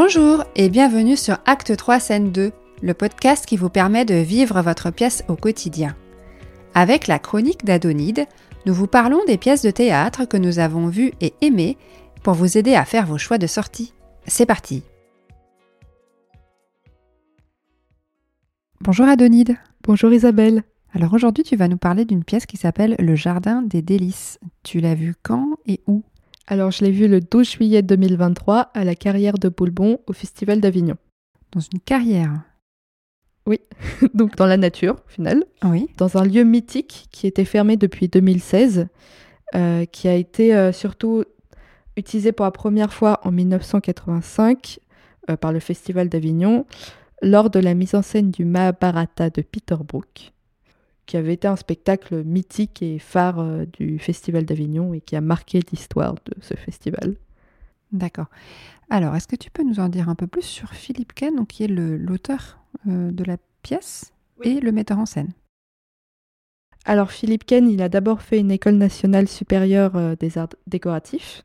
Bonjour et bienvenue sur Acte 3 Scène 2, le podcast qui vous permet de vivre votre pièce au quotidien. Avec la chronique d'Adonide, nous vous parlons des pièces de théâtre que nous avons vues et aimées pour vous aider à faire vos choix de sortie. C'est parti Bonjour Adonide Bonjour Isabelle Alors aujourd'hui tu vas nous parler d'une pièce qui s'appelle Le Jardin des Délices. Tu l'as vue quand et où? Alors je l'ai vue le 12 juillet 2023 à la carrière de Boulbon au Festival d'Avignon. Dans une carrière Oui, donc dans la nature au final, Oui. dans un lieu mythique qui était fermé depuis 2016, euh, qui a été euh, surtout utilisé pour la première fois en 1985 euh, par le Festival d'Avignon lors de la mise en scène du Mahabharata de Peter Brook, qui avait été un spectacle mythique et phare euh, du Festival d'Avignon et qui a marqué l'histoire de ce festival. D'accord. Alors, est-ce que tu peux nous en dire un peu plus sur Philippe Ken, donc, qui est l'auteur euh, de la pièce et le metteur en scène? Alors Philippe Ken, il a d'abord fait une école nationale supérieure euh, des arts décoratifs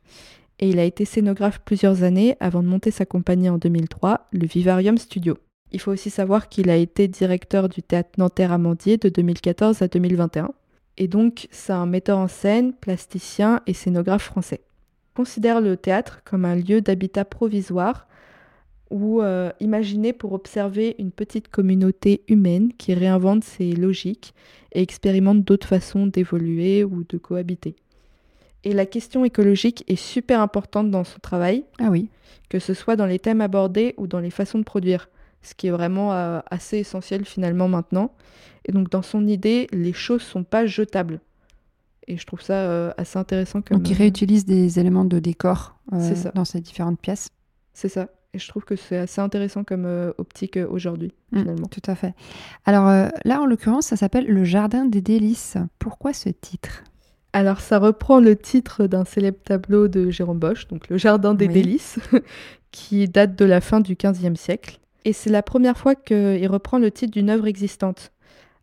et il a été scénographe plusieurs années avant de monter sa compagnie en 2003, le Vivarium Studio. Il faut aussi savoir qu'il a été directeur du théâtre Nanterre Amandier de 2014 à 2021. Et donc, c'est un metteur en scène, plasticien et scénographe français. Il considère le théâtre comme un lieu d'habitat provisoire ou euh, imaginé pour observer une petite communauté humaine qui réinvente ses logiques et expérimente d'autres façons d'évoluer ou de cohabiter. Et la question écologique est super importante dans son travail, Ah oui. que ce soit dans les thèmes abordés ou dans les façons de produire, ce qui est vraiment euh, assez essentiel finalement maintenant. Et donc dans son idée, les choses sont pas jetables. Et je trouve ça euh, assez intéressant comme... Donc, il réutilise des éléments de décor euh, dans ces différentes pièces. C'est ça. Et je trouve que c'est assez intéressant comme euh, optique euh, aujourd'hui, Mm, finalement. tout à fait. Alors euh, là, en l'occurrence, ça s'appelle Le Jardin des Délices. Pourquoi ce titre? Alors, ça reprend le titre d'un célèbre tableau de Jérôme Bosch, donc Le Jardin des Oui. Délices, qui date de la fin du XVe siècle. Et c'est la première fois qu'il reprend le titre d'une œuvre existante.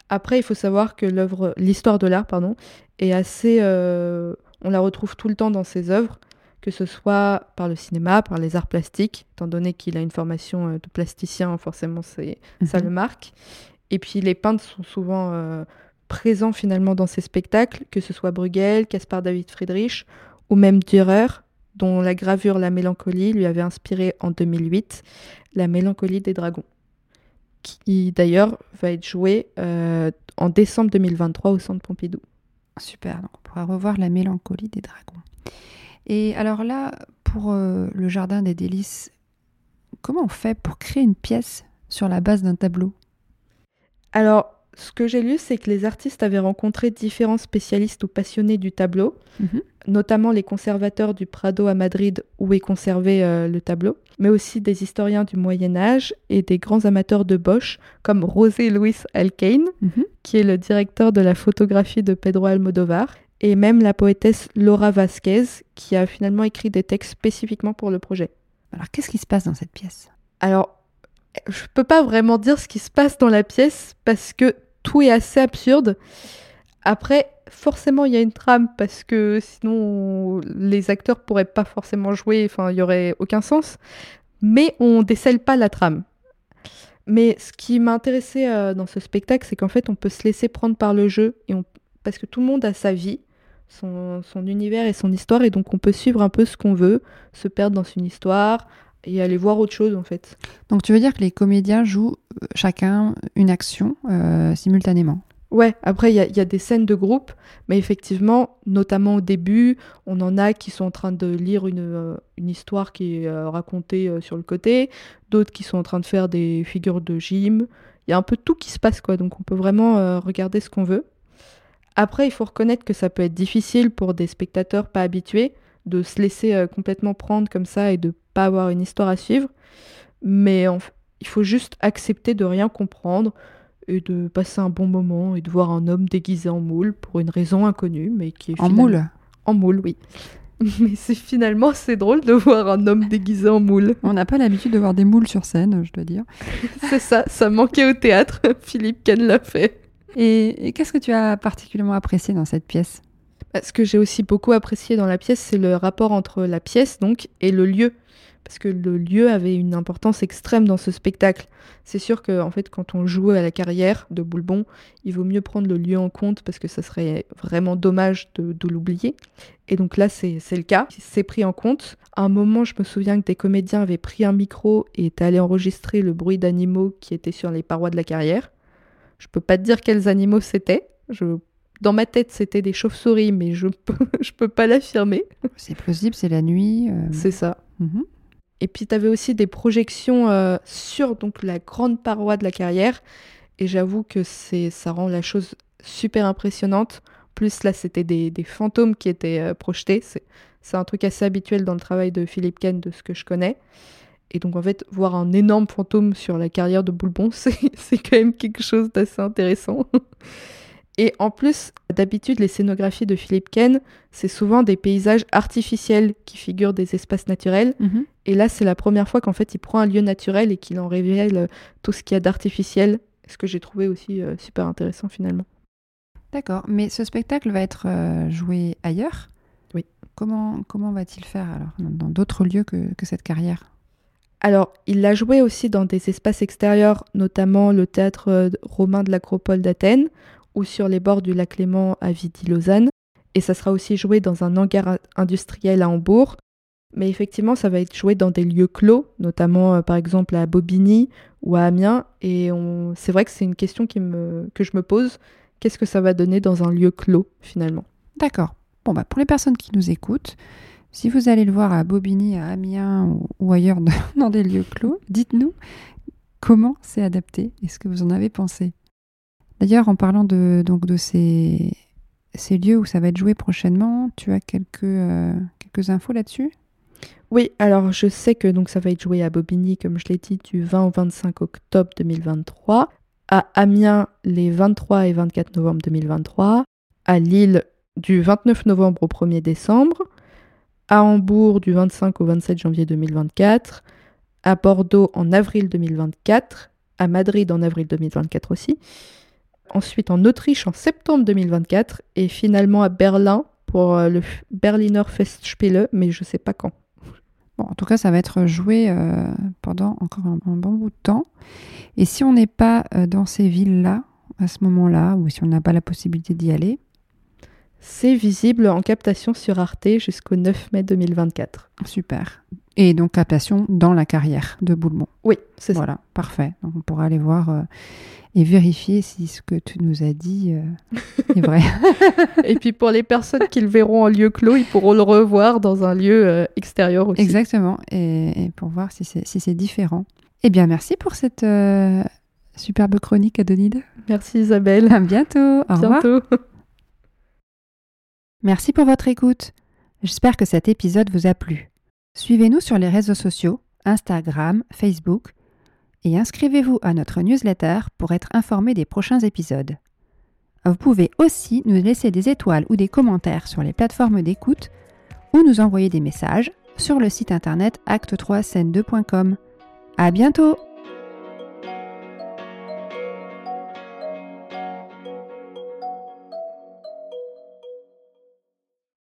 Après, il faut savoir que l'œuvre, l'histoire de l'art, pardon, est assez. euh, on la retrouve tout le temps dans ses œuvres, que ce soit par le cinéma, par les arts plastiques, étant donné qu'il a une formation euh, de plasticien, forcément, c'est ça Mhm. le marque. Et puis les peintres sont souvent euh, présents finalement dans ces spectacles, que ce soit Bruegel, Caspar David Friedrich ou même Dürer, dont la gravure La Mélancolie lui avait inspiré en 2008 La Mélancolie des Dragons, qui d'ailleurs va être jouée euh, en décembre 2023 au Centre Pompidou. Super, donc on pourra revoir la mélancolie des dragons. Et alors là, pour euh, le Jardin des Délices, comment on fait pour créer une pièce sur la base d'un tableau? Alors, ce que j'ai lu, c'est que les artistes avaient rencontré différents spécialistes ou passionnés du tableau, Mhm. notamment les conservateurs du Prado à Madrid où est conservé euh, le tableau, mais aussi des historiens du Moyen Âge et des grands amateurs de Bosch comme José Luis Alcaine, Mhm. qui est le directeur de la photographie de Pedro Almodovar, et même la poétesse Laura Vasquez, qui a finalement écrit des textes spécifiquement pour le projet. Alors qu'est-ce qui se passe dans cette pièce? Alors, je peux pas vraiment dire ce qui se passe dans la pièce parce que tout est assez absurde. Après, forcément, il y a une trame parce que sinon, les acteurs pourraient pas forcément jouer, enfin, il y aurait aucun sens. Mais on décèle pas la trame. Mais ce qui m'a intéressé euh, dans ce spectacle, c'est qu'en fait, on peut se laisser prendre par le jeu et parce que tout le monde a sa vie, son univers et son histoire, et donc on peut suivre un peu ce qu'on veut, se perdre dans une histoire et aller voir autre chose en fait. Donc tu veux dire que les comédiens jouent euh, chacun une action euh, simultanément? Ouais, après, il y, a- il y a des scènes de groupe, mais effectivement, notamment au début, on en a qui sont en train de lire une, euh, une histoire qui est euh, racontée sur le côté, d'autres qui sont en train de faire des figures de gym. Il y a un peu tout qui se passe, quoi, donc on peut vraiment regarder ce qu'on veut. Après, il faut reconnaître que ça peut être difficile pour des spectateurs pas habitués de se laisser complètement prendre comme ça et de pas avoir une histoire à suivre. Mais en il faut juste accepter de rien comprendre et de passer un bon moment et de voir un homme déguisé en moule pour une raison inconnue, mais qui est En finalement- moule? En moule, oui. Mais c'est finalement assez drôle de voir un homme déguisé en moule. On n'a pas l'habitude de voir des moules sur scène, je dois dire. C'est ça, ça manquait au théâtre. Philippe Kahn l'a fait. Et, et qu'est-ce que tu as particulièrement apprécié dans cette pièce? Ce que j'ai aussi beaucoup apprécié dans la pièce, c'est le rapport entre la pièce donc et le lieu. parce que le lieu avait une importance extrême dans ce spectacle. C'est sûr que en fait, quand on joue à la carrière de Boulbon, il vaut mieux prendre le lieu en compte parce que ça serait vraiment dommage de, l'oublier. Et donc là, c'est le cas. C'est pris en compte. À un moment, je me souviens que des comédiens avaient pris un micro et étaient allés enregistrer le bruit d'animaux qui étaient sur les parois de la carrière. Je peux pas te dire quels animaux c'était. Je dans ma tête, c'était des chauves-souris, mais je peux, je peux pas l'affirmer. C'est plausible, c'est la nuit. Euh. C'est ça. Mhm. Et puis, tu avais aussi des projections euh, sur donc, la grande paroi de la carrière. Et j'avoue que c'est, ça rend la chose super impressionnante. Plus là, c'était des, fantômes qui étaient euh, projetés. C'est, c'est un truc assez habituel dans le travail de Philippe Ken, de ce que je connais. Et donc, en fait, voir un énorme fantôme sur la carrière de Boulbon, c'est, c'est quand même quelque chose d'assez intéressant. Et en plus, d'habitude, les scénographies de Philippe Ken, c'est souvent des paysages artificiels qui figurent des espaces naturels. Mhm. Et là, c'est la première fois qu'en fait, il prend un lieu naturel et qu'il en révèle euh, tout ce qu'il y a d'artificiel, ce que j'ai trouvé aussi euh, super intéressant finalement. D'accord, mais ce spectacle va être euh, joué ailleurs? Oui. Comment, comment va-t-il faire alors, dans d'autres lieux que, que cette carrière? Alors, il l'a joué aussi dans des espaces extérieurs, notamment le théâtre romain de l'Acropole d'Athènes, ou sur les bords du lac Léman à Vidi-Lausanne. Et ça sera aussi joué dans un hangar industriel à Hambourg. Mais effectivement, ça va être joué dans des lieux clos, notamment euh, par exemple à Bobigny ou à Amiens. Et c'est vrai que c'est une question que je me pose. Qu'est-ce que ça va donner dans un lieu clos finalement? D'accord. Bon, bah, pour les personnes qui nous écoutent, si vous allez le voir à Bobigny, à Amiens ou, ailleurs dans des lieux clos, dites-nous comment c'est adapté et ce que vous en avez pensé. D'ailleurs, en parlant de, donc, de ces, lieux où ça va être joué prochainement, tu as quelques, euh, infos là-dessus? Oui, alors je sais que donc, ça va être joué à Bobigny, comme je l'ai dit, du 20 au 25 octobre 2023, à Amiens les 23 et 24 novembre 2023, à Lille du 29 novembre au 1er décembre, à Hambourg du 25 au 27 janvier 2024, à Bordeaux en avril 2024, à Madrid en avril 2024 aussi, ensuite en Autriche en septembre 2024 et finalement à Berlin pour euh, le Berliner Festspiele, mais je ne sais pas quand. Bon, en tout cas, ça va être joué euh, pendant encore un, bon bout de temps. Et si on n'est pas euh, dans ces villes-là, à ce moment-là, ou si on n'a pas la possibilité d'y aller, c'est visible en captation sur Arte jusqu'au 9 mai 2024. Super. Et donc captation dans la carrière de Boulmont. Oui, c'est ça. Voilà, parfait. Donc on pourra aller voir et vérifier si ce que tu nous as dit euh, est vrai. et puis pour les personnes qui le verront en lieu clos, ils pourront le revoir dans un lieu euh, extérieur aussi. Exactement, et, pour voir si c'est si différent. Eh bien, merci pour cette euh, superbe chronique, Adonide. Merci Isabelle. À bientôt. Au bientôt. Merci pour votre écoute. J'espère que cet épisode vous a plu. Suivez-nous sur les réseaux sociaux, Instagram, Facebook et inscrivez-vous à notre newsletter pour être informé des prochains épisodes. Vous pouvez aussi nous laisser des étoiles ou des commentaires sur les plateformes d'écoute ou nous envoyer des messages sur le site internet acte3scène2.com. À bientôt!